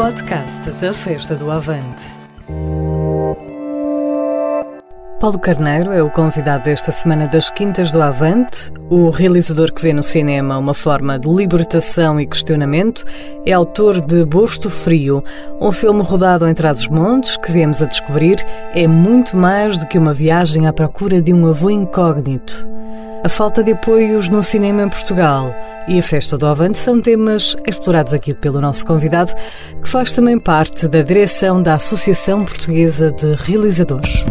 podcast da Festa do Avante. Paulo Carneiro é o convidado desta semana das Quintas do Avante. O realizador que vê no cinema uma forma de libertação e questionamento é autor de Bosto Frio, um filme rodado em Trás-os-Montes que viemos a descobrir é muito mais do que uma viagem à procura de um avô incógnito. A falta de apoios no cinema em Portugal e a Festa do Avante são temas explorados aqui pelo nosso convidado, que faz também parte da direção da Associação Portuguesa de Realizadores.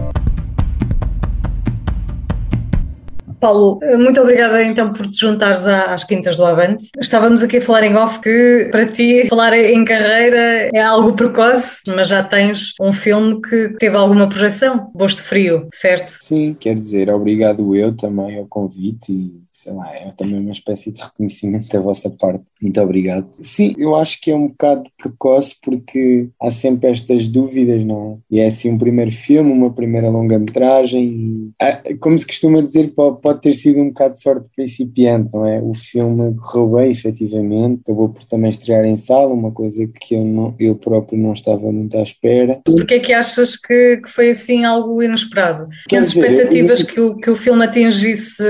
Paulo, muito obrigada então por te juntares às Quintas do Avante. Estávamos aqui a falar em off que para ti falar em carreira é algo precoce, mas já tens um filme que teve alguma projeção, Bosto Frio, certo? Sim, quer dizer, obrigado eu também ao convite e sei lá, é também uma espécie de reconhecimento da vossa parte. Muito obrigado. Sim, eu acho que é um bocado precoce porque há sempre estas dúvidas, não é? E é assim um primeiro filme, uma primeira longa-metragem, como se costuma dizer, pode ter sido um bocado de sorte principiante, não é? O filme correu bem, efetivamente, acabou por também estrear em sala, uma coisa que eu, não, eu próprio não estava muito à espera. Porquê é que achas que, que foi assim algo inesperado? Tinhas expectativas eu, que, o, que o filme atingisse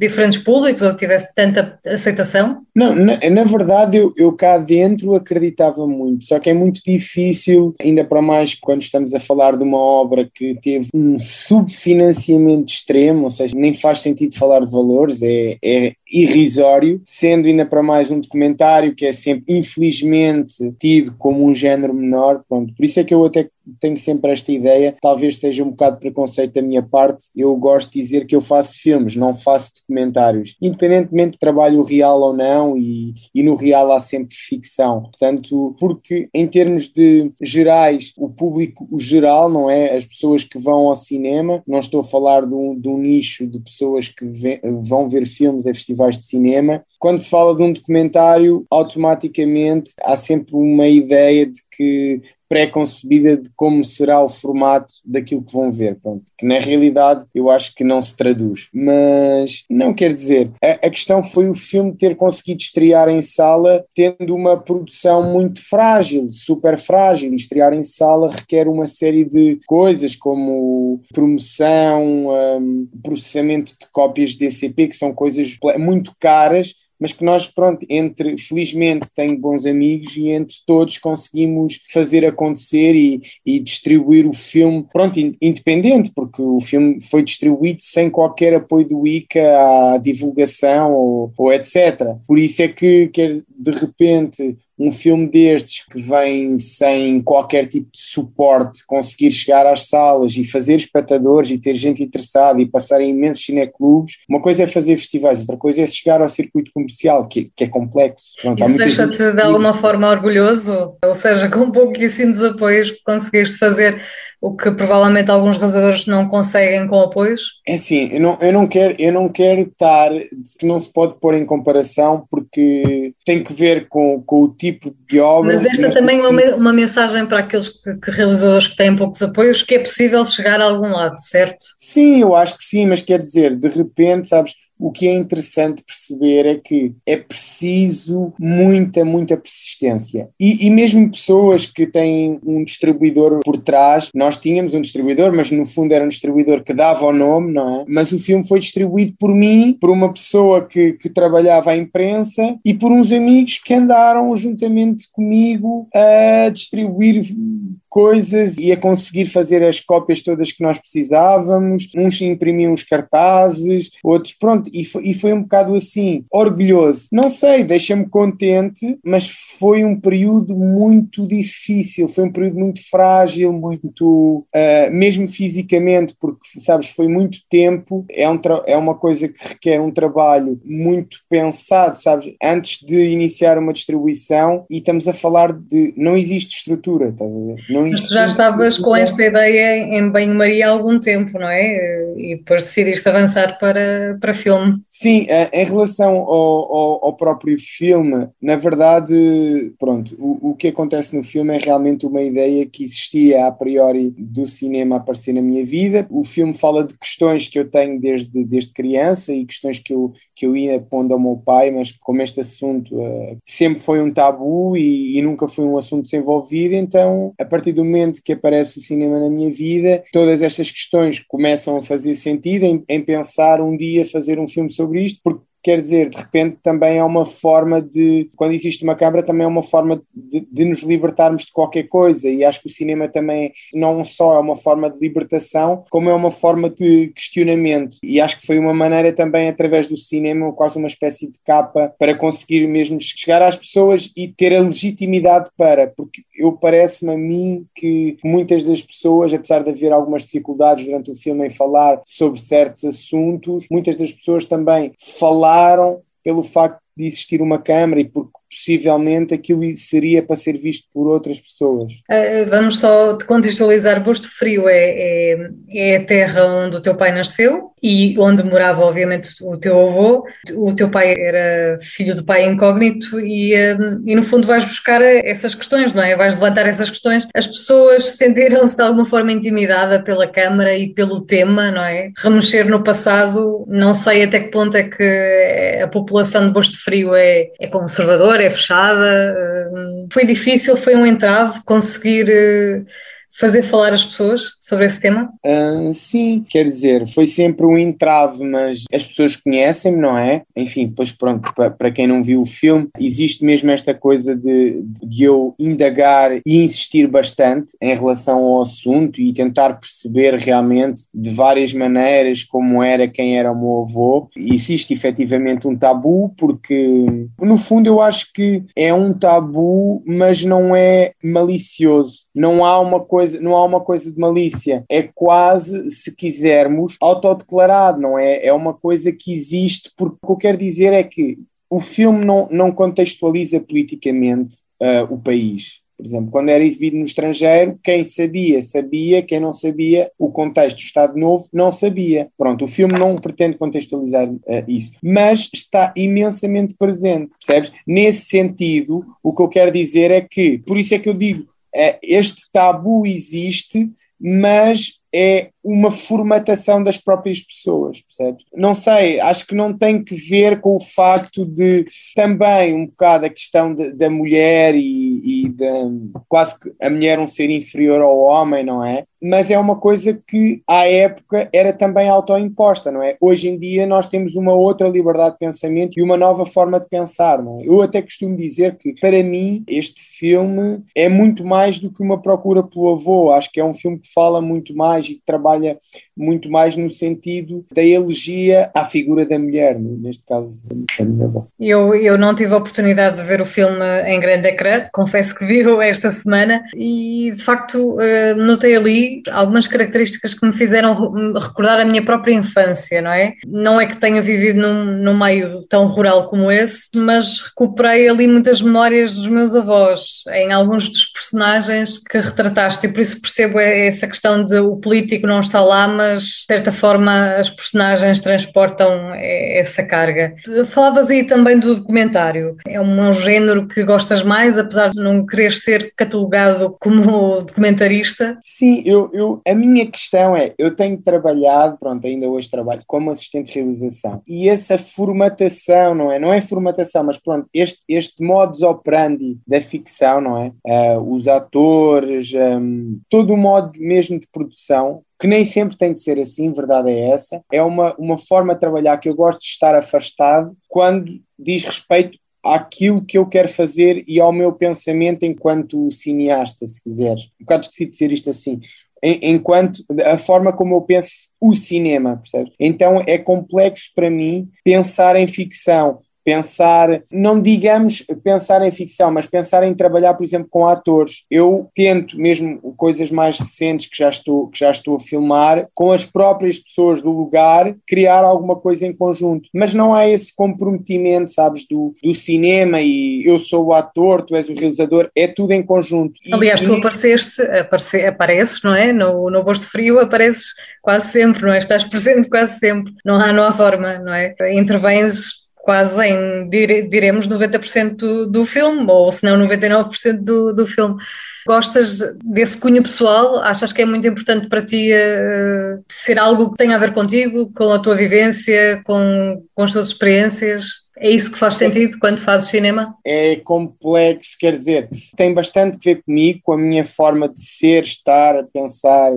diferentes públicos ou tivesse tanta aceitação? Não, na, na verdade eu, eu cá dentro acreditava muito, só que é muito difícil, ainda para mais quando estamos a falar de uma obra que teve um subfinanciamento extremo, ou seja, nem faz sentido falar de valores, é, é irrisório, sendo ainda para mais um documentário que é sempre, infelizmente, tido como um género menor. Pronto. Por isso é que eu até tenho sempre esta ideia, talvez seja um bocado preconceito da minha parte. Eu gosto de dizer que eu faço filmes, não faço documentários, independentemente de trabalho real ou não, e, e no real há sempre ficção. Portanto, porque em termos de gerais, o público o geral, não é? As pessoas que vão ao cinema, não estou a falar de um, de um nicho de pessoas que vê, vão ver filmes a festivais de cinema. Quando se fala de um documentário, automaticamente há sempre uma ideia de que pré-concebida de como será o formato daquilo que vão ver, pronto, que na realidade eu acho que não se traduz. Mas não quer dizer, a, a, questão foi o filme ter conseguido estrear em sala tendo uma produção muito frágil, super frágil, estrear em sala requer uma série de coisas como promoção, um, processamento de cópias de DCP, que são coisas muito caras mas que nós, pronto, entre, felizmente tenho bons amigos e entre todos conseguimos fazer acontecer e, e distribuir o filme, pronto, independente, porque o filme foi distribuído sem qualquer apoio do ICA à divulgação ou, ou etc. Por isso é que, que de repente um filme destes que vem sem qualquer tipo de suporte, conseguir chegar às salas e fazer espectadores e ter gente interessada e passar em imensos cineclubes, uma coisa é fazer festivais, outra coisa é chegar ao circuito comercial, que, que é complexo. Pronto, Isso deixa-te de alguma forma orgulhoso? Ou seja, com pouquíssimos apoios conseguiste fazer o que provavelmente alguns realizadores não conseguem com apoios? É assim, eu não, eu não quero eu não quero estar, que não se pode pôr em comparação porque tem que ver com, com o tipo de obra. Mas esta também é uma, uma mensagem para aqueles que, que, realizadores que têm poucos apoios, que é possível chegar a algum lado, certo? Sim, eu acho que sim, mas quer dizer, de repente, sabes, o que é interessante perceber é que é preciso muita, muita persistência. E, e, mesmo pessoas que têm um distribuidor por trás, nós tínhamos um distribuidor, mas no fundo era um distribuidor que dava o nome, não é? Mas o filme foi distribuído por mim, por uma pessoa que, que trabalhava à imprensa e por uns amigos que andaram juntamente comigo a distribuir coisas e a conseguir fazer as cópias todas que nós precisávamos. Uns imprimiam os cartazes, outros, pronto, e foi, e foi um bocado assim, orgulhoso. Não sei, deixa-me contente, mas foi um período muito difícil, foi um período muito frágil, muito, uh, mesmo fisicamente, porque, sabes, foi muito tempo, é, um é uma coisa que requer um trabalho muito pensado, sabes, antes de iniciar uma distribuição, e estamos a falar de, não existe estrutura, estás a ver? Não Mas tu já estavas com esta ideia em banho-maria há algum tempo, não é? E depois decidiste avançar para, para filme. Sim, eh, em relação ao, ao, ao próprio filme, na verdade, pronto, o, o que acontece no filme é realmente uma ideia que existia a priori do cinema aparecer na minha vida. O filme fala de questões que eu tenho desde, desde criança e questões que eu, que eu ia pondo ao meu pai, mas como este assunto uh, sempre foi um tabu e, e, nunca foi um assunto desenvolvido, então a partir do momento que aparece o cinema na minha vida, todas estas questões começam a fazer sentido em, em pensar um dia fazer um filme sobre isto, porque quer dizer, de repente também é uma forma de, quando existe uma câmara, também é uma forma de, de, nos libertarmos de qualquer coisa, e acho que o cinema também não só é uma forma de libertação, como é uma forma de questionamento, e acho que foi uma maneira também, através do cinema, quase uma espécie de capa, para conseguir mesmo chegar às pessoas e ter a legitimidade para, porque eu parece-me a mim que muitas das pessoas, apesar de haver algumas dificuldades durante o filme em falar sobre certos assuntos, muitas das pessoas também falaram pelo facto de existir uma Câmara e porque possivelmente aquilo seria para ser visto por outras pessoas. Uh, vamos só contextualizar, Busto Frio é, é, é, a terra onde o teu pai nasceu e onde morava obviamente o teu avô, o teu pai era filho de pai incógnito e, um, e no fundo vais buscar essas questões, não é? Vais levantar essas questões. As pessoas sentiram-se de alguma forma intimidada pela Câmara e pelo tema, não é? Remexer no passado, não sei até que ponto é que a população de Busto Frio é, é conservadora, é fechada. Hum, foi difícil, foi um entrave conseguir eh, fazer falar as pessoas sobre esse tema? Uh, sim, quer dizer, foi sempre um entrave, mas as pessoas conhecem-me, não é? Enfim, depois pronto, para quem não viu o filme, existe mesmo esta coisa de, de eu indagar e insistir bastante em relação ao assunto e tentar perceber realmente de várias maneiras como era, quem era o meu avô. Existe efetivamente um tabu, porque no fundo eu acho que é um tabu, mas não é malicioso. Não há uma coisa coisa, não há uma coisa de malícia, é quase, se quisermos, autodeclarado, não é? É uma coisa que existe, porque o que eu quero dizer é que o filme não, não contextualiza politicamente uh, o país. Por exemplo, quando era exibido no estrangeiro, quem sabia, sabia, quem não sabia, o contexto do Estado Novo não sabia. Pronto, o filme não pretende contextualizar uh, isso, mas está imensamente presente, percebes? Nesse sentido, o que eu quero dizer é que, por isso é que eu digo, este tabu existe, mas é uma formatação das próprias pessoas, percebes? Não sei, acho que não tem que ver com o facto de também um bocado a questão de, da mulher e, e de quase que a mulher um ser inferior ao homem, não é? Mas é uma coisa que à época era também autoimposta, não é? Hoje em dia nós temos uma outra liberdade de pensamento e uma nova forma de pensar, não é? Eu até costumo dizer que para mim este filme é muito mais do que uma procura pelo avô, acho que é um filme que fala muito mais e que trabalha trabalha muito mais no sentido da elegia à figura da mulher, neste caso da avó. Eu, eu não tive a oportunidade de ver o filme em grande ecrã, confesso que vi esta semana e de facto eh, notei ali algumas características que me fizeram recordar a minha própria infância, não é? Não é que tenha vivido num, num meio tão rural como esse, mas recuperei ali muitas memórias dos meus avós em alguns dos personagens que retrataste e por isso percebo essa questão de o político não está lá, mas de certa forma as personagens transportam essa carga. Falavas aí também do documentário. É um género que gostas mais, apesar de não querer ser catalogado como documentarista? Sim, eu, eu, a minha questão é, eu tenho trabalhado, pronto, ainda hoje trabalho como assistente de realização, e essa formatação, não é? Não é formatação, mas pronto, este, este modus operandi da ficção, não é? Uh, os atores, um, todo o modo mesmo de produção, que nem sempre tem de ser assim, verdade é essa. É uma, uma forma de trabalhar que eu gosto de estar afastado quando diz respeito àquilo que eu quero fazer e ao meu pensamento enquanto cineasta, se quiseres. Um bocado esqueci de dizer isto assim. Enquanto a forma como eu penso o cinema, percebes? Então é complexo para mim pensar em ficção pensar, não digamos pensar em ficção, mas pensar em trabalhar, por exemplo, com atores. Eu tento, mesmo coisas mais recentes que já estou, que já estou a filmar, com as próprias pessoas do lugar, criar alguma coisa em conjunto. Mas não há esse comprometimento, sabes, do, do cinema e eu sou o ator, tu és o realizador, é tudo em conjunto. Aliás, tu apareceste, aparece, apareces, não é? No, no Bosto Frio apareces quase sempre, não é? Estás presente quase sempre. Não há, não há forma, não é? Intervens quase em, diremos, 90% do, do filme, ou se não 99% do, do filme. Gostas desse cunho pessoal? Achas que é muito importante para ti uh, ser algo que tenha a ver contigo, com a tua vivência, com, com as tuas experiências? É isso que faz sentido quando fazes cinema? É complexo, quer dizer, tem bastante a ver comigo, com a minha forma de ser, estar, pensar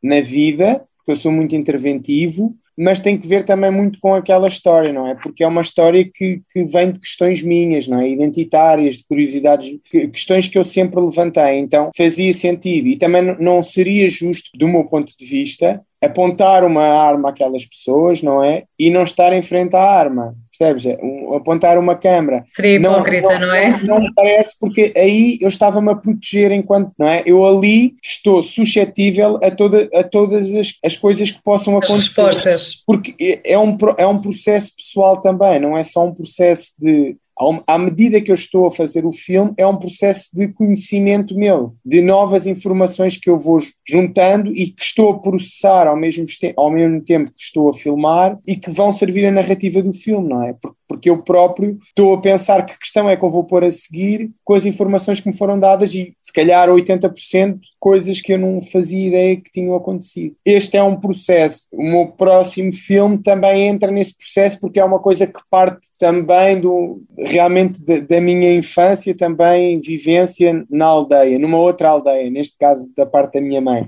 na vida, porque eu sou muito interventivo mas tem que ver também muito com aquela história, não é? Porque é uma história que, que vem de questões minhas, não é? Identitárias, de curiosidades, que, questões que eu sempre levantei, então fazia sentido e também não seria justo, do meu ponto de vista, apontar uma arma àquelas pessoas, não é? E não estar em frente à arma, percebes? É, um, apontar uma câmara. Seria hipócrita, não, não, não é? Não, me parece, porque aí eu estava-me a proteger enquanto, não é? Eu ali estou suscetível a, toda, a todas as, as coisas que possam acontecer. As respostas. Porque é, é um, é um processo pessoal também, não é só um processo de à medida que eu estou a fazer o filme, é um processo de conhecimento meu, de novas informações que eu vou juntando e que estou a processar ao mesmo, ao mesmo tempo que estou a filmar e que vão servir a narrativa do filme, não é? Porque eu próprio estou a pensar que questão é que eu vou pôr a seguir com as informações que me foram dadas e se calhar 80% coisas que eu não fazia ideia que tinham acontecido. Este é um processo. O meu próximo filme também entra nesse processo porque é uma coisa que parte também do realmente de, da minha infância, também vivência na aldeia, numa outra aldeia, neste caso da parte da minha mãe.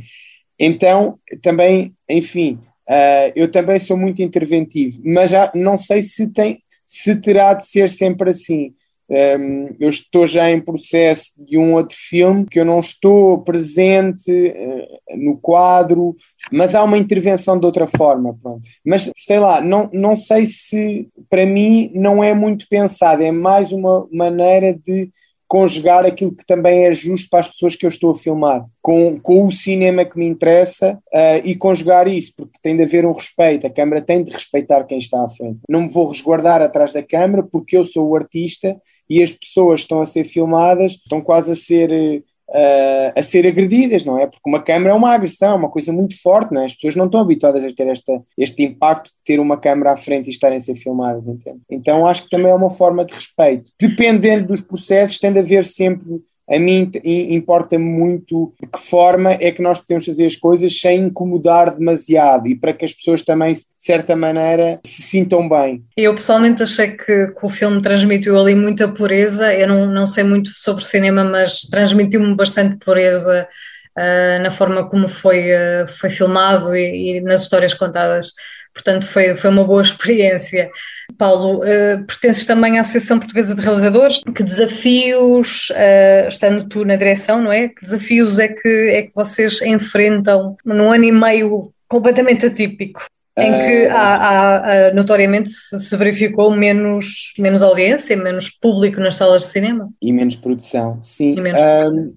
Então, também, enfim, Uh, eu também sou muito interventivo, mas já não sei se tem, se terá de ser sempre assim. Um, eu estou já em processo de um outro filme que eu não estou presente uh, no quadro, mas há uma intervenção de outra forma. Pronto. Mas sei lá, não, não sei se para mim não é muito pensado, é mais uma maneira de conjugar aquilo que também é justo para as pessoas que eu estou a filmar, com, com o cinema que me interessa uh, e conjugar isso, porque tem de haver um respeito, a câmara tem de respeitar quem está à frente. Não me vou resguardar atrás da câmara porque eu sou o artista e as pessoas que estão a ser filmadas estão quase a ser eh, uh, a ser agredidas, não é? Porque uma câmara é uma agressão, uma coisa muito forte, não é? As pessoas não estão habituadas a ter esta, este impacto de ter uma câmara à frente e estarem a ser filmadas, entende? Então acho que também é uma forma de respeito. Dependendo dos processos, tem de haver sempre a mim importa muito de que forma é que nós podemos fazer as coisas sem incomodar demasiado e para que as pessoas também, de certa maneira, se sintam bem. Eu pessoalmente achei que, que o filme transmitiu ali muita pureza. Eu não, não sei muito sobre cinema, mas transmitiu-me bastante pureza uh, na forma como foi, uh, foi filmado e, e nas histórias contadas. Portanto, foi, foi uma boa experiência. Paulo, uh, pertences também à Associação Portuguesa de Realizadores. Que desafios, estando tu na direção, não é? Que desafios é que, é que vocês enfrentam num ano e meio completamente atípico? Em que há, há, há, notoriamente se verificou menos, menos audiência, menos público nas salas de cinema. E menos produção, sim. Menos...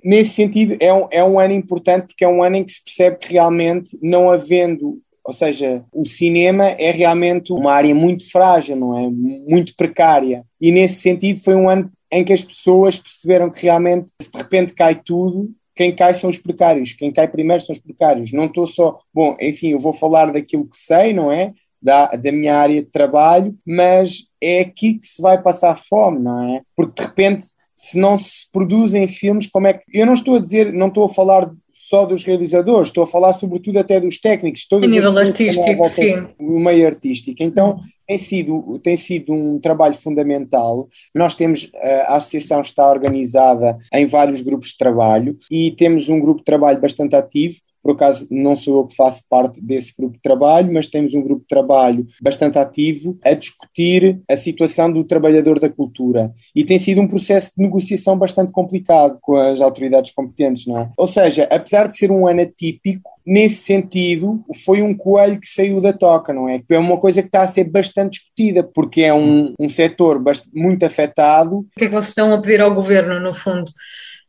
nesse sentido, é um, é um ano importante porque é um ano em que se percebe que realmente, não havendo ou seja, o cinema é realmente uma área muito frágil, não é? Muito precária. E nesse sentido foi um ano em que as pessoas perceberam que realmente, se de repente cai tudo, quem cai são os precários, quem cai primeiro são os precários. Não estou só, bom, enfim, eu vou falar daquilo que sei, não é? Da, da minha área de trabalho, mas é aqui que se vai passar fome, não é? Porque de repente, se não se produzem filmes, como é que. Eu não estou a dizer, não estou a falar só dos realizadores, estou a falar sobretudo até dos técnicos. Todas a nível artístico, sim. O meio artístico. Então, tem sido, tem sido um trabalho fundamental. Nós temos, eh, a associação está organizada em vários grupos de trabalho e temos um grupo de trabalho bastante ativo por acaso não sou eu que faço parte desse grupo de trabalho, mas temos um grupo de trabalho bastante ativo a discutir a situação do trabalhador da cultura. E tem sido um processo de negociação bastante complicado com as autoridades competentes, não é? Ou seja, apesar de ser um ano atípico, nesse sentido, foi um coelho que saiu da toca, não é? É uma coisa que está a ser bastante discutida, porque é um, um setor muito afetado. O que é que vocês estão a pedir ao governo, no fundo?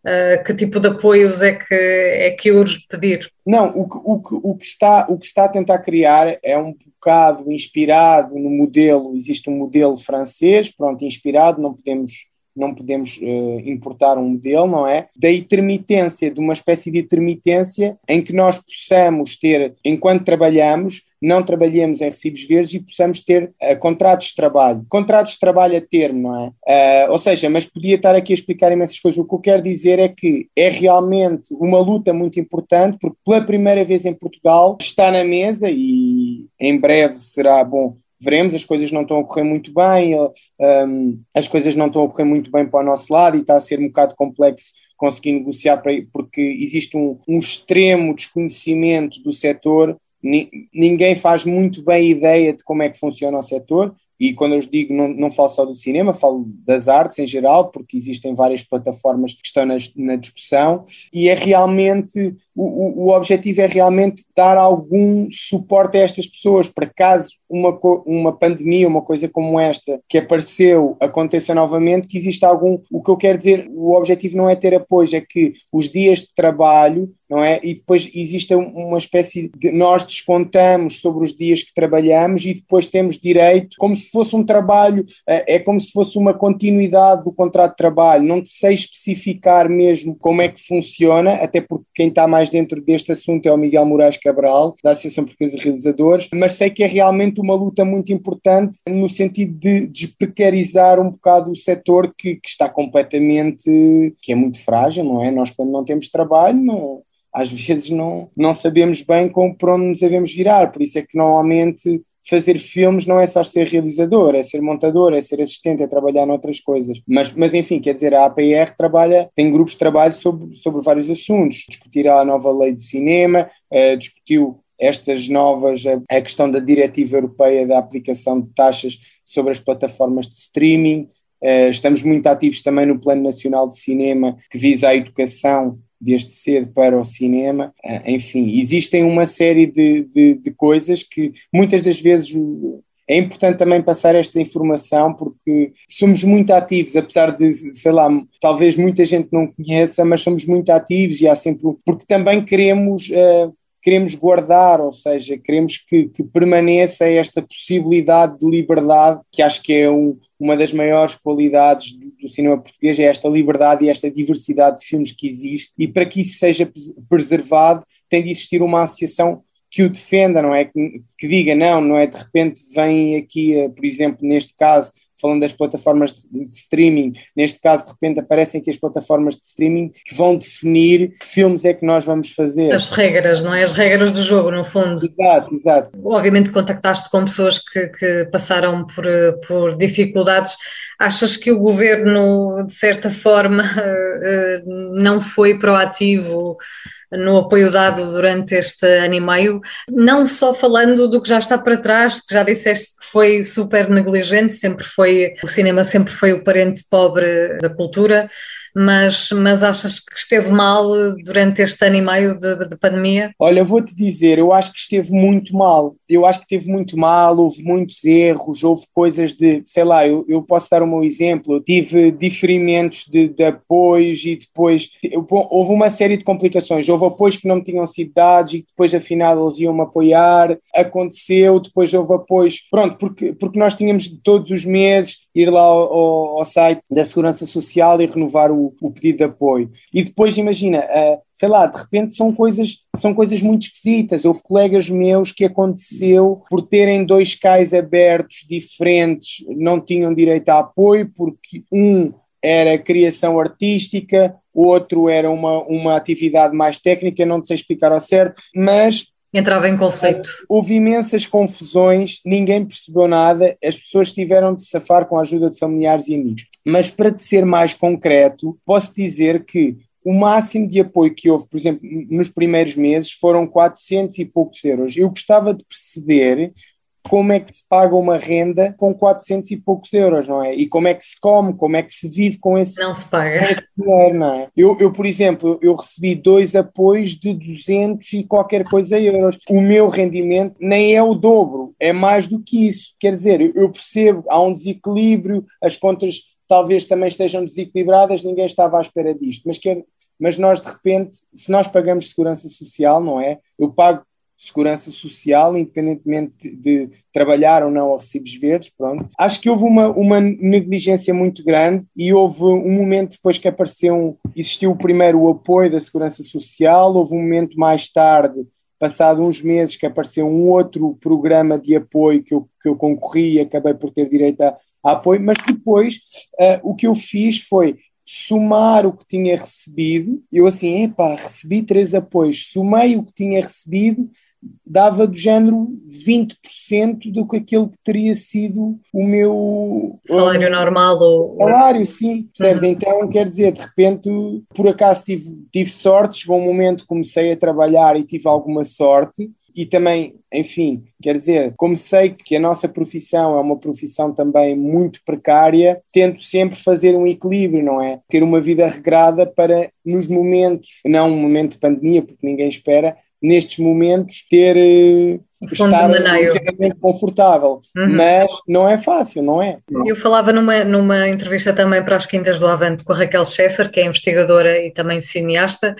Uh, que tipo de apoios é que, é que urge pedir? Não, o que, o, que, o, que está, o que está a tentar criar é um bocado inspirado no modelo, existe um modelo francês, pronto, inspirado, não podemos não podemos uh, importar um modelo, não é? Da intermitência, de uma espécie de intermitência em que nós possamos ter, enquanto trabalhamos, não trabalhemos em recibos verdes e possamos ter uh, contratos de trabalho. Contratos de trabalho a termo, não é? Uh, ou seja, mas podia estar aqui a explicar imensas coisas. O que eu quero dizer é que é realmente uma luta muito importante, porque pela primeira vez em Portugal está na mesa e em breve será bom veremos, as coisas não estão a correr muito bem, um, as coisas não estão a correr muito bem para o nosso lado e está a ser um bocado complexo conseguir negociar para, porque existe um, um extremo desconhecimento do setor, ninguém faz muito bem ideia de como é que funciona o setor e quando eu digo não, não falo só do cinema, falo das artes em geral, porque existem várias plataformas que estão na, na discussão, e é realmente, o, o objetivo é realmente dar algum suporte a estas pessoas, para caso uma, uma pandemia, uma coisa como esta, que apareceu, aconteça novamente, que exista algum, o que eu quero dizer, o objetivo não é ter apoio, é que os dias de trabalho não é? E depois existe uma espécie de nós descontamos sobre os dias que trabalhamos e depois temos direito, como se fosse um trabalho, é, é como se fosse uma continuidade do contrato de trabalho. Não sei especificar mesmo como é que funciona, até porque quem está mais dentro deste assunto é o Miguel Moraes Cabral, da Associação Portuguesa de Realizadores, mas sei que é realmente uma luta muito importante no sentido de desprecarizar um bocado o setor que, que está completamente, que é muito frágil, não é? Nós quando não temos trabalho, não às vezes não, não sabemos bem como, para onde nos devemos virar, por isso é que normalmente fazer filmes não é só ser realizador, é ser montador, é ser assistente, é trabalhar noutras coisas. Mas, mas enfim, quer dizer, a APR trabalha, tem grupos de trabalho sobre, sobre vários assuntos. Discutir a nova lei de cinema, uh, discutiu estas novas, a, a questão da diretiva europeia da aplicação de taxas sobre as plataformas de streaming. Uh, estamos muito ativos também no Plano Nacional de Cinema, que visa a educação desde cedo para o cinema. Ah, enfim, existem uma série de, de, de coisas que muitas das vezes é importante também passar esta informação porque somos muito ativos, apesar de, sei lá, talvez muita gente não conheça, mas somos muito ativos e há sempre. porque também queremos. Uh, queremos guardar, ou seja, queremos que, que, permaneça esta possibilidade de liberdade, que acho que é um, uma das maiores qualidades do, do, cinema português, é esta liberdade e esta diversidade de filmes que existe, e para que isso seja preservado, tem de existir uma associação que o defenda, não é? Que, que diga, não, não é? De repente vem aqui, eh, por exemplo, neste caso, falando das plataformas de, streaming, neste caso de repente aparecem aqui as plataformas de streaming que vão definir que filmes é que nós vamos fazer. As regras, não é? As regras do jogo, no fundo. Exato, exato. Obviamente contactaste com pessoas que, que passaram por, por dificuldades. Achas que o governo, de certa forma, eh, não foi proativo no apoio dado durante este ano e meio, não só falando do que já está para trás, que já disseste que foi super negligente, sempre foi, o cinema sempre foi o parente pobre da cultura, mas, mas achas que esteve mal durante este ano e meio de, de, de pandemia? Olha, vou-te dizer, eu acho que esteve muito mal. Eu acho que esteve muito mal, houve muitos erros, houve coisas de, sei lá, eu, eu posso dar o meu exemplo, eu tive diferimentos de, de apoios e depois houve uma série de complicações, houve apoios que não me tinham sido dados e depois afinal eles iam me apoiar, aconteceu, depois houve apoios, pronto, porque, porque nós tínhamos todos os meses ir lá ao, ao site da Segurança Social e renovar o, o pedido de apoio. E depois, imagina, uh, sei lá, de repente são coisas, são coisas muito esquisitas. Houve colegas meus que aconteceu por terem dois cais abertos diferentes, não tinham direito a apoio, porque um era criação artística, o outro era uma, uma atividade mais técnica, não sei explicar ao certo, mas entrava em conflito. Houve imensas confusões, ninguém percebeu nada, as pessoas tiveram de safar com a ajuda de familiares e amigos. Mas para te ser mais concreto, posso dizer que o máximo de apoio que houve, por exemplo, nos primeiros meses foram 400 e poucos euros. Eu gostava de perceber como é que se paga uma renda com 400 e poucos euros, não é? E como é que se come, como é que se vive com esse, não se paga. dinheiro, não é? Eu, eu, por exemplo, eu recebi dois apoios de 200 e qualquer coisa euros. O meu rendimento nem é o dobro, é mais do que isso. Quer dizer, eu percebo, há um desequilíbrio, as contas talvez também estejam desequilibradas, ninguém estava à espera disto, mas, quer, mas nós de repente, se nós pagamos segurança social, não é? Eu pago segurança social, independentemente de, trabalhar ou não a recibos verdes, pronto. Acho que houve uma, uma negligência muito grande e houve um momento depois que apareceu, existiu primeiro o apoio da segurança social, houve um momento mais tarde, passado uns meses, que apareceu um outro programa de apoio que eu, que eu concorri e acabei por ter direito a, a apoio, mas depois uh, o que eu fiz foi somar o que tinha recebido, eu assim, epá, recebi três apoios, somei o que tinha recebido dava do género 20% do que aquilo que teria sido o meu salário normal ou salário, sim, percebes? Uhum. Então quer dizer, de repente, por acaso tive, tive sorte, chegou um momento comecei a trabalhar e tive alguma sorte. E também, enfim, quer dizer, como sei que a nossa profissão é uma profissão também muito precária, tento sempre fazer um equilíbrio, não é? Ter uma vida regrada para, nos momentos, não um momento de pandemia, porque ninguém espera, nestes momentos, ter uh, estar ligeiramente confortável. Uhum. Mas não é fácil, não é? Eu falava numa, numa entrevista também para as Quintas do Avante com a Raquel Schaeffer, que é investigadora e também cineasta,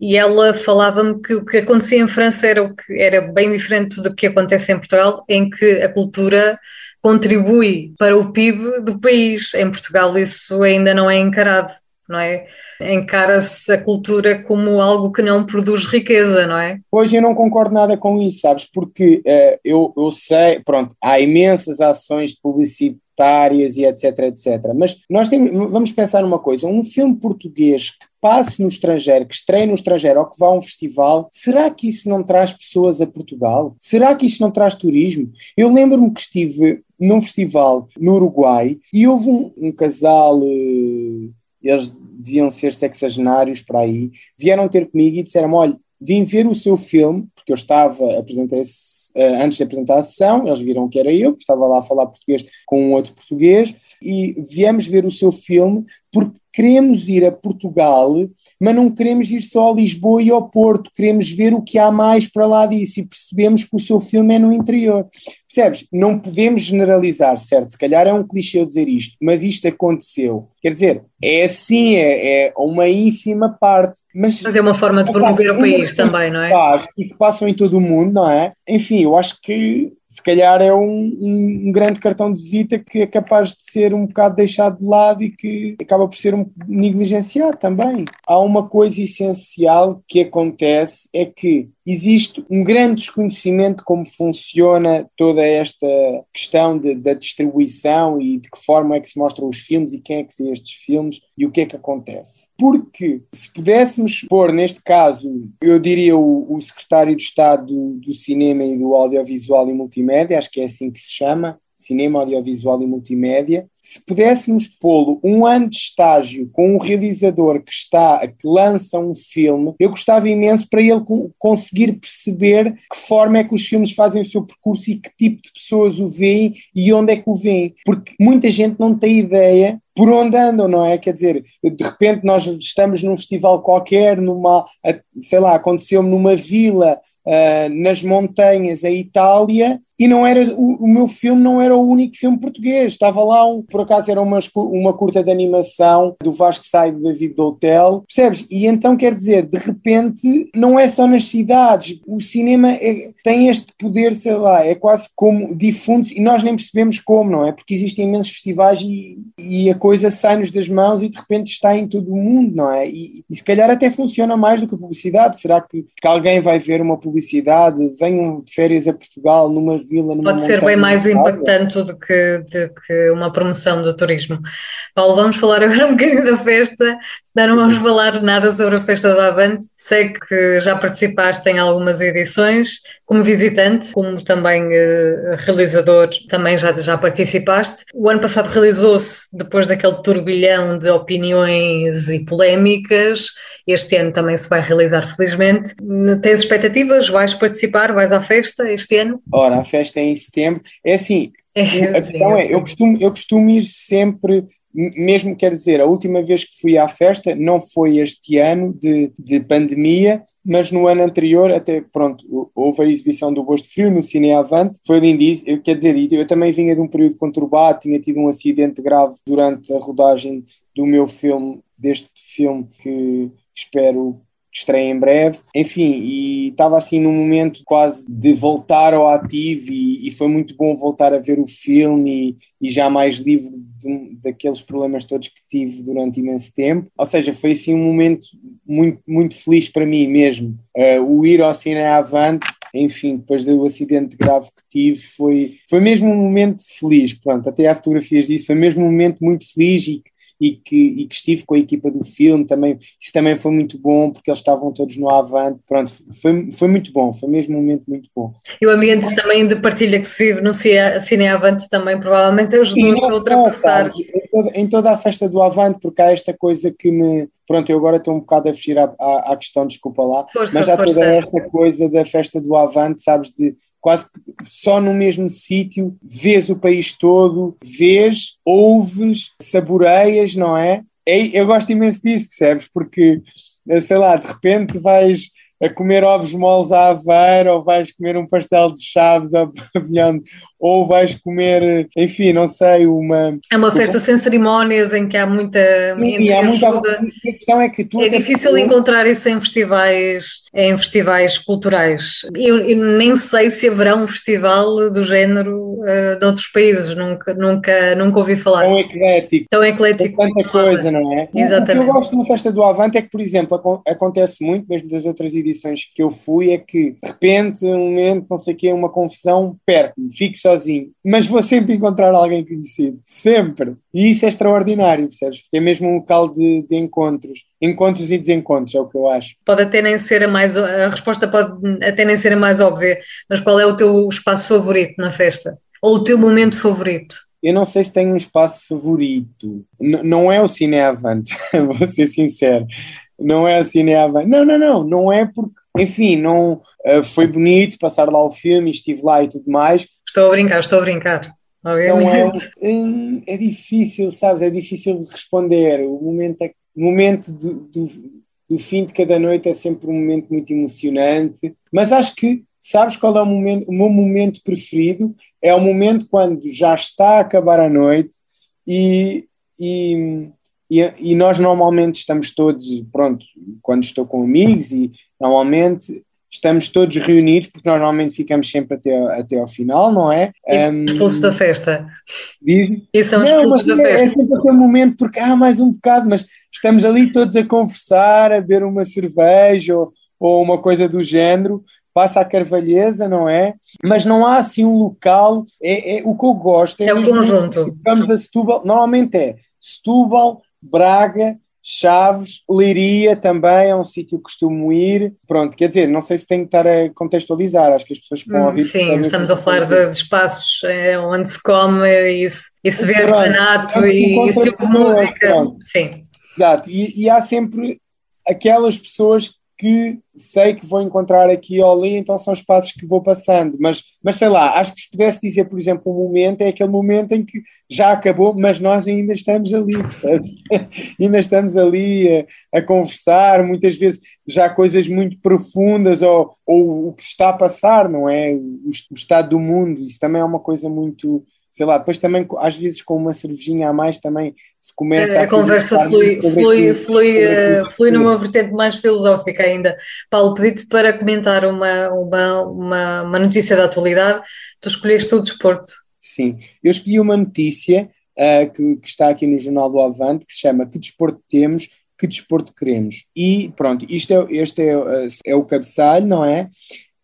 e ela falava-me que o que acontecia em França era, o que, era bem diferente do que acontece em Portugal, em que a cultura contribui para o PIB do país. Em Portugal isso ainda não é encarado não é? Encara-se a cultura como algo que não produz riqueza, não é? Hoje eu não concordo nada com isso, sabes? Porque uh, eu, eu sei, pronto, há imensas ações publicitárias e etc, etc. Mas nós temos, vamos pensar numa coisa: um filme português que passe no estrangeiro, que estreie no estrangeiro ou que vá a um festival, será que isso não traz pessoas a Portugal? Será que isso não traz turismo? Eu lembro-me que estive num festival no Uruguai e houve um, um casal. Uh, eles deviam ser sexagenários para aí, vieram ter comigo e disseram: olha, vim ver o seu filme, porque eu estava, apresentei uh, antes de apresentar a sessão, eles viram que era eu, estava lá a falar português com um outro português, e viemos ver o seu filme porque queremos ir a Portugal, mas não queremos ir só a Lisboa e ao Porto, queremos ver o que há mais para lá disso e percebemos que o seu filme é no interior. Percebes? Não podemos generalizar, certo? Se calhar é um clichê dizer isto, mas isto aconteceu. Quer dizer, é assim, é, é uma ínfima parte. Mas, mas é uma forma de promover o país também, não é? Faz, e que passam em todo o mundo, não é? Enfim, eu acho que se calhar é um, um, grande cartão de visita que é capaz de ser um bocado deixado de lado e que acaba por ser um negligenciado também. Há uma coisa essencial que acontece é que existe um grande desconhecimento de como funciona toda esta questão de, da distribuição e de que forma é que se mostram os filmes e quem é que vê estes filmes e o que é que acontece. Porque se pudéssemos pôr, neste caso, eu diria o, o secretário de Estado do, do Cinema e do Audiovisual e Multimédia, acho que é assim que se chama, cinema, audiovisual e multimédia, se pudéssemos pô-lo um ano de estágio com um realizador que está, que lança um filme, eu gostava imenso para ele conseguir perceber que forma é que os filmes fazem o seu percurso e que tipo de pessoas o veem e onde é que o veem, porque muita gente não tem ideia por onde andam, não é? Quer dizer, de repente nós estamos num festival qualquer, numa, sei lá, aconteceu-me numa vila uh, nas montanhas em Itália e não era o, o, meu filme não era o único filme português. Estava lá um, por acaso era uma, uma curta de animação do Vasco Sai do David do Hotel percebes? E então quer dizer de repente não é só nas cidades. O cinema é, tem este poder sei lá é quase como difunde e nós nem percebemos como não é? Porque existem imensos festivais e, e a coisa sai-nos das mãos e de repente está em todo o mundo não é? E, e se calhar até funciona mais do que a publicidade. Será que, que alguém vai ver uma publicidade? Venham de férias a Portugal numa vila. Pode ser bem mais impactante do que, do que uma promoção do turismo. Paulo, vamos falar agora um bocadinho da festa. Não, vamos falar nada sobre a Festa do Avante. Sei que já participaste em algumas edições como visitante, como também uh, realizador, também já, já participaste. O ano passado realizou-se depois daquele turbilhão de opiniões e polémicas. Este ano também se vai realizar, felizmente. Tens expectativas? Vais participar? Vais à festa este ano? Ora, a festa é em setembro. É assim, é, a questão é, eu costumo, eu costumo ir sempre mesmo quer dizer, a última vez que fui à festa não foi este ano de, de pandemia, mas no ano anterior, até pronto, houve a exibição do Gosto Frio no Cine Avante, foi lindíssimo, quer dizer, eu também vinha de um período conturbado, tinha tido um acidente grave durante a rodagem do meu filme, deste filme que espero estreia em breve. Enfim, e estava assim num momento quase de voltar ao ativo e, e foi muito bom voltar a ver o filme e, e já mais livre de, daqueles problemas todos que tive durante imenso tempo. Ou seja, foi assim um momento muito, muito feliz para mim mesmo. Uh, o ir ao cine avante, enfim, depois do acidente grave que tive, foi, foi mesmo um momento feliz. Pronto, até há fotografias disso, foi mesmo um momento muito feliz e e que, e que estive com a equipa do filme também, isso também foi muito bom porque eles estavam todos no Avante, pronto, foi, foi muito bom, foi mesmo um momento muito bom. E o ambiente Sim. também de partilha que se vive no Cine Avante também provavelmente ajudou a ultrapassar. Em toda, em toda a festa do Avante, porque há esta coisa que me, pronto, eu agora estou um bocado a fugir à, à, à questão, desculpa lá, força, mas há força. toda esta coisa da festa do Avante, sabes, de quase só no mesmo sítio, vês o país todo, vês, ouves, saboreias, não é? Eu gosto imenso disso, percebes? Porque, sei lá, de repente vais a comer ovos moles à aveira, ou vais comer um pastel de chaves ao pavilhão ou vais comer, enfim, não sei, uma. É uma festa sem cerimónias em que há muita. Sim, há muita. A questão é que tu. É difícil encontrar isso em festivais, em festivais culturais. Eu, eu, nem sei se haverá um festival do género uh, de outros países, nunca, nunca, nunca ouvi falar. Tão eclético. Tão eclético. Tem tanta coisa, não é? Exatamente. O que eu gosto na festa do Avante é que, por exemplo, acontece muito, mesmo das outras edições que eu fui, é que de repente, um momento, não sei o quê, uma confusão, perco-me, fico só sozinho, mas vou sempre encontrar alguém conhecido, sempre. E isso é extraordinário, percebes? É mesmo um local de, de encontros, encontros e desencontros, é o que eu acho. Pode até nem ser a mais, a resposta pode até nem ser a mais óbvia, mas qual é o teu espaço favorito na festa? Ou o teu momento favorito? Eu não sei se tenho um espaço favorito. N não é o Cine Avante, vou ser sincero. Não é o Cine Avante. Não, não, não. Não é porque, enfim, não, uh, foi bonito passar lá o filme, estive lá e tudo mais, Estou a brincar, estou a brincar. Obviamente. Não é, é, difícil, sabes? É difícil responder. O momento, é, momento do, do, do, fim de cada noite é sempre um momento muito emocionante. Mas acho que, sabes qual é o, momento, o meu momento preferido? É o momento quando já está a acabar a noite e, e, e, e nós normalmente estamos todos, pronto, quando estou com amigos e normalmente estamos todos reunidos, porque nós normalmente ficamos sempre até, até ao final, não é? E um, expulsos da festa. Diz? E são expulsos da é, festa. É sempre aquele momento, porque há ah, mais um bocado, mas estamos ali todos a conversar, a beber uma cerveja ou, ou uma coisa do género, passa a carvalheza, não é? Mas não há assim um local, é, é o que eu gosto. É, é o conjunto. Vamos a Setúbal, normalmente é Setúbal, Braga, Chaves, Leiria também é um sítio que costumo ir. Pronto, quer dizer, não sei se tenho que estar a contextualizar, acho que as pessoas que vão hum, ouvir. Sim, estamos a falar de, de espaços é, onde se come e se, e se vê orfanato e, e se ouve música. Pronto. Sim. Exato, e, e há sempre aquelas pessoas que sei que vou encontrar aqui ou ali, então são espaços que vou passando. Mas, mas sei lá, acho que se pudesse dizer, por exemplo, um momento, é aquele momento em que já acabou, mas nós ainda estamos ali, percebes? ainda estamos ali a, a, conversar, muitas vezes já coisas muito profundas, ou, ou o que está a passar, não é? O, o estado do mundo, isso também é uma coisa muito sei lá, depois também às vezes com uma cervejinha a mais também se começa a, a conversa flui, flui, flui, uh, flui numa vertente mais filosófica ainda. Paulo, pedi-te para comentar uma, uma, uma, uma, notícia da atualidade, tu escolheste o desporto. Sim, eu escolhi uma notícia uh, que, que, está aqui no Jornal do Avante, que se chama Que Desporto Temos, Que Desporto Queremos. E pronto, isto é, este é, eh, é o cabeçalho, não é?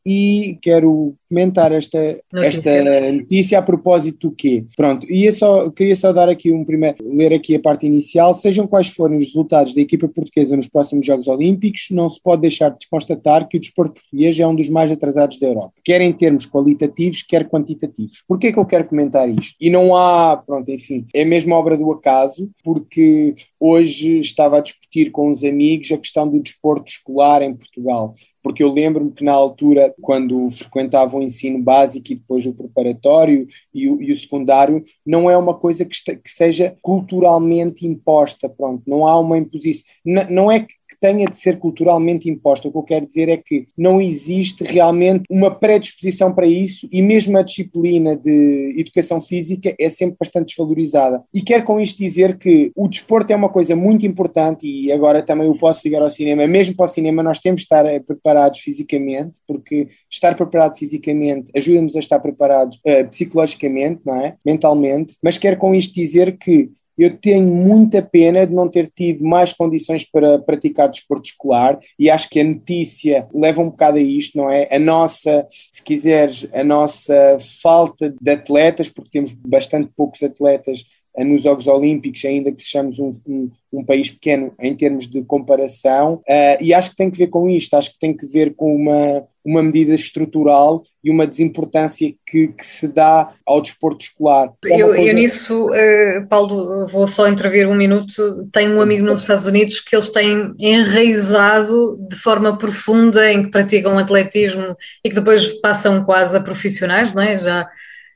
E quero comentar esta notícia. esta notícia a propósito do quê? Pronto, ia só, queria só dar aqui um primeiro, ler aqui a parte inicial, sejam quais forem os resultados da equipa portuguesa nos próximos Jogos Olímpicos, não se pode deixar de constatar que o desporto português é um dos mais atrasados da Europa, quer em termos qualitativos, quer quantitativos. Porquê que eu quero comentar isto? E não há, pronto, enfim, é mesmo obra do acaso, porque hoje estava a discutir com os amigos a questão do desporto escolar em Portugal porque eu lembro-me que na altura, quando frequentava o ensino básico e depois o preparatório e o, e o secundário, não é uma coisa que, este, que, seja culturalmente imposta, pronto, não há uma imposição, não é que tenha de ser culturalmente imposta. O que eu quero dizer é que não existe realmente uma predisposição para isso e mesmo a disciplina de educação física é sempre bastante desvalorizada. E quero com isto dizer que o desporto é uma coisa muito importante e agora também eu posso ligar ao cinema. Mesmo para o cinema nós temos de estar eh, preparados fisicamente, porque estar preparado fisicamente ajuda-nos a estar preparados uh, psicologicamente, não é? Mentalmente. Mas quero com isto dizer que eu tenho muita pena de não ter tido mais condições para praticar desporto escolar e acho que a notícia leva um bocado a isto, não é? A nossa, se quiseres, a nossa falta de atletas, porque temos bastante poucos atletas nos Jogos Olímpicos, ainda que sejamos um, um, um, país pequeno em termos de comparação, uh, e acho que tem que ver com isto, acho que tem que ver com uma, uma medida estrutural e uma desimportância que, que se dá ao desporto escolar. É eu, coisa... eu, nisso, uh, Paulo, vou só intervir um minuto. Tenho um amigo nos Estados Unidos que eles têm enraizado de forma profunda em que praticam atletismo e que depois passam quase a profissionais, não é? Já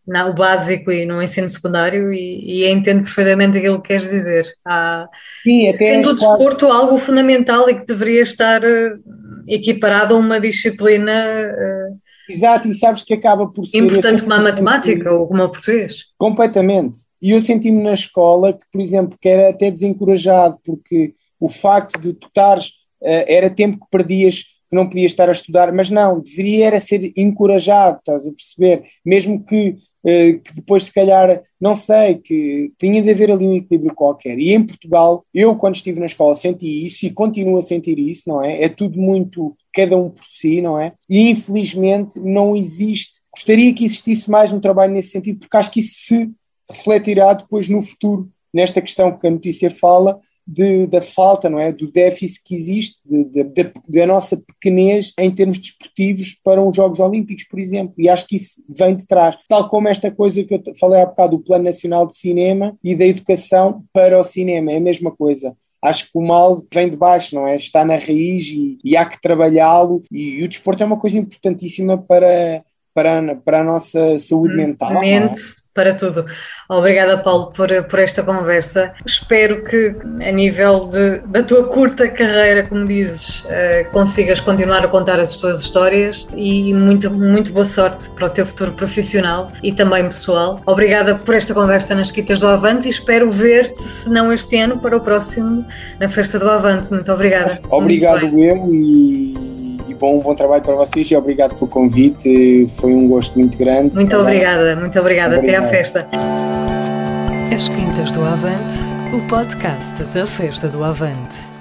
no básico e no ensino secundário e, e entendo perfeitamente aquilo que queres dizer. Há, Sim, sendo o desporto algo fundamental e que deveria estar uh, equiparado a uma disciplina uh, Exato, e sabes que acaba por ser... Importante como a matemática ou como o português. Completamente. E eu senti-me na escola que, por exemplo, que era até desencorajado, porque o facto de tu estares, uh, era tempo que perdias não podias estar a estudar, mas não, deveria era ser encorajado, estás a perceber? Mesmo que eh, que depois se calhar, não sei, que tinha de haver ali um equilíbrio qualquer. E em Portugal, eu quando estive na escola senti isso e continuo a sentir isso, não é? É tudo muito cada um por si, não é? E infelizmente não existe. Gostaria que existisse mais um trabalho nesse sentido, porque acho que isso se refletirá depois no futuro, nesta questão que a notícia fala, de, da falta, não é? Do déficit que existe, de, de, de, da nossa pequenez em termos desportivos para os Jogos Olímpicos, por exemplo. E acho que isso vem de trás. Tal como esta coisa que eu falei há bocado, do Plano Nacional de Cinema e da educação para o cinema, é a mesma coisa acho que o mal vem de baixo, não é? Está na raiz e, e há que trabalhá-lo. E, e, o desporto é uma coisa importantíssima para, para, para a nossa saúde mental. Mente, para tudo. Obrigada, Paulo, por, por esta conversa. Espero que, a nível de, da tua curta carreira, como dizes, uh, consigas continuar a contar as tuas histórias e muito, muito boa sorte para o teu futuro profissional e também pessoal. Obrigada por esta conversa nas Quitas do Avante e espero ver-te, se não este ano, para o próximo na Festa do Avante. Muito obrigada. Obrigado, muito eu, e bom, bom trabalho para vocês e obrigado pelo convite. Foi um gosto muito grande. Muito obrigada, muito obrigada. Obrigado. Até à festa. As Quintas do Avante, o podcast da Festa do Avante.